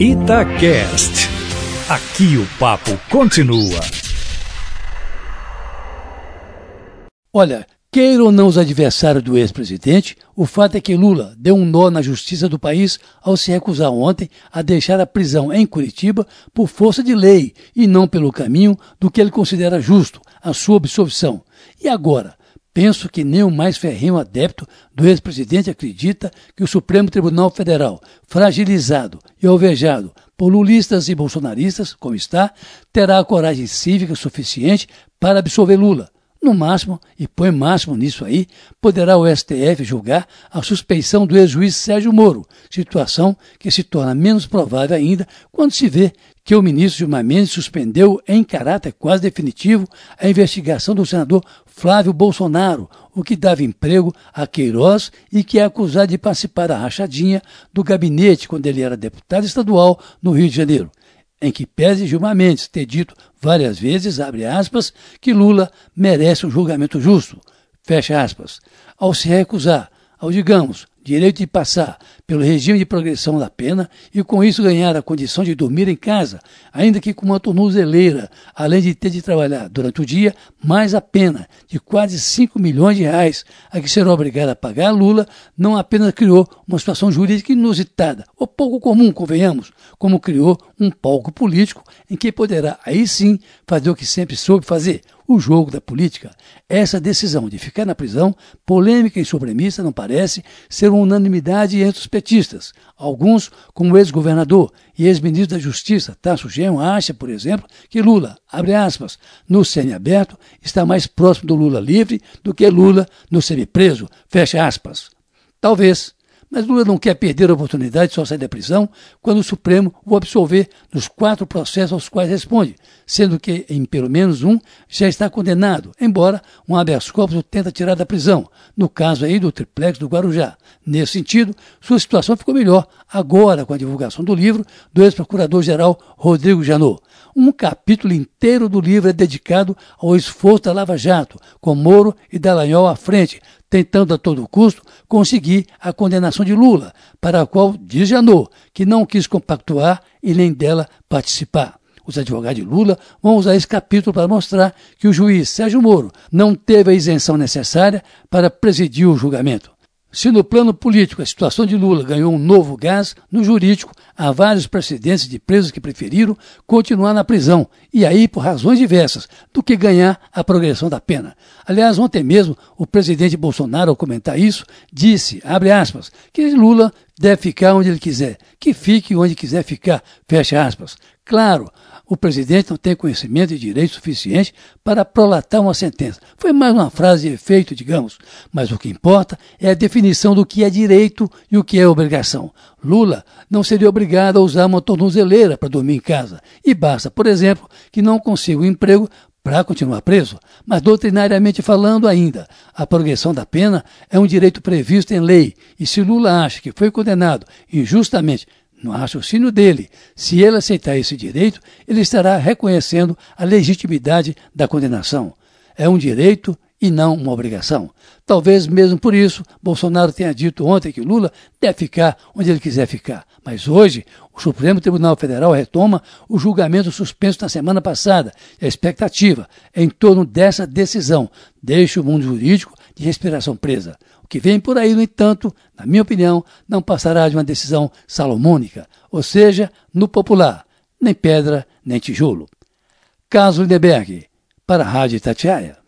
Itacast. Aqui o papo continua. Olha, queira ou não os adversários do ex-presidente, o fato é que Lula deu um nó na justiça do país ao se recusar ontem a deixar a prisão em Curitiba por força de lei e não pelo caminho do que ele considera justo, a sua absolvição. E agora? Penso que nem o mais ferrenho adepto do ex-presidente acredita que o Supremo Tribunal Federal, fragilizado e alvejado por lulistas e bolsonaristas, como está, terá a coragem cívica suficiente para absolver Lula. No máximo, e põe máximo nisso aí, poderá o STF julgar a suspeição do ex-juiz Sérgio Moro, situação que se torna menos provável ainda quando se vê que o ministro Gilmar Mendes suspendeu em caráter quase definitivo a investigação do senador Flávio Bolsonaro, o que dava emprego a Queiroz e que é acusado de participar da rachadinha do gabinete quando ele era deputado estadual no Rio de Janeiro, em que pese Gilmar Mendes ter dito várias vezes, abre aspas, que Lula merece um julgamento justo, fecha aspas, ao se recusar ao, digamos, direito de passar pelo regime de progressão da pena e com isso ganhar a condição de dormir em casa, ainda que com uma tornozeleira, além de ter de trabalhar durante o dia, mais a pena de quase 5 milhões de reais a que será obrigado a pagar Lula, não apenas criou uma situação jurídica inusitada, ou pouco comum, convenhamos, como criou um palco político em que poderá aí sim fazer o que sempre soube fazer, o jogo da política. Essa decisão de ficar na prisão, polêmica e supremista, não parece ser uma unanimidade entre os petistas. Alguns, como o ex-governador e ex-ministro da Justiça, Tasso Genro, acha, por exemplo, que Lula, abre aspas, no semiaberto, está mais próximo do Lula livre do que Lula no semipreso, fecha aspas. Talvez, mas Lula não quer perder a oportunidade de só sair da prisão quando o Supremo o absolver nos quatro processos aos quais responde, sendo que, em pelo menos um, já está condenado, embora um habeas corpus o tenta tirar da prisão, no caso aí do triplex do Guarujá. Nesse sentido, sua situação ficou melhor agora com a divulgação do livro do ex-procurador-geral Rodrigo Janot. Um capítulo inteiro do livro é dedicado ao esforço da Lava Jato, com Moro e Dallagnol à frente, tentando a todo custo conseguir a condenação de Lula, para a qual diz Janot que não quis compactuar e nem dela participar. Os advogados de Lula vão usar esse capítulo para mostrar que o juiz Sérgio Moro não teve a isenção necessária para presidir o julgamento. Se no plano político a situação de Lula ganhou um novo gás, no jurídico há vários precedentes de presos que preferiram continuar na prisão, e aí por razões diversas, do que ganhar a progressão da pena. Aliás, ontem mesmo o presidente Bolsonaro, ao comentar isso, disse, abre aspas, que Lula deve ficar onde ele quiser, que fique onde quiser ficar, fecha aspas. Claro, o presidente não tem conhecimento e direito suficiente para prolatar uma sentença. Foi mais uma frase de efeito, digamos. Mas o que importa é a definição do que é direito e o que é obrigação. Lula não seria obrigado a usar uma tornozeleira para dormir em casa. E basta, por exemplo, que não consiga um emprego para continuar preso, mas doutrinariamente falando ainda, a progressão da pena é um direito previsto em lei, e se Lula acha que foi condenado injustamente no raciocínio dele, se ele aceitar esse direito, ele estará reconhecendo a legitimidade da condenação. É um direito e não uma obrigação. Talvez mesmo por isso Bolsonaro tenha dito ontem que Lula deve ficar onde ele quiser ficar. Mas hoje, o Supremo Tribunal Federal retoma o julgamento suspenso na semana passada. A expectativa é em torno dessa decisão deixa o mundo jurídico de respiração presa. O que vem por aí, no entanto, na minha opinião, não passará de uma decisão salomônica, ou seja, no popular, nem pedra nem tijolo. Caso Lindeberg, para a Rádio Itatiaia.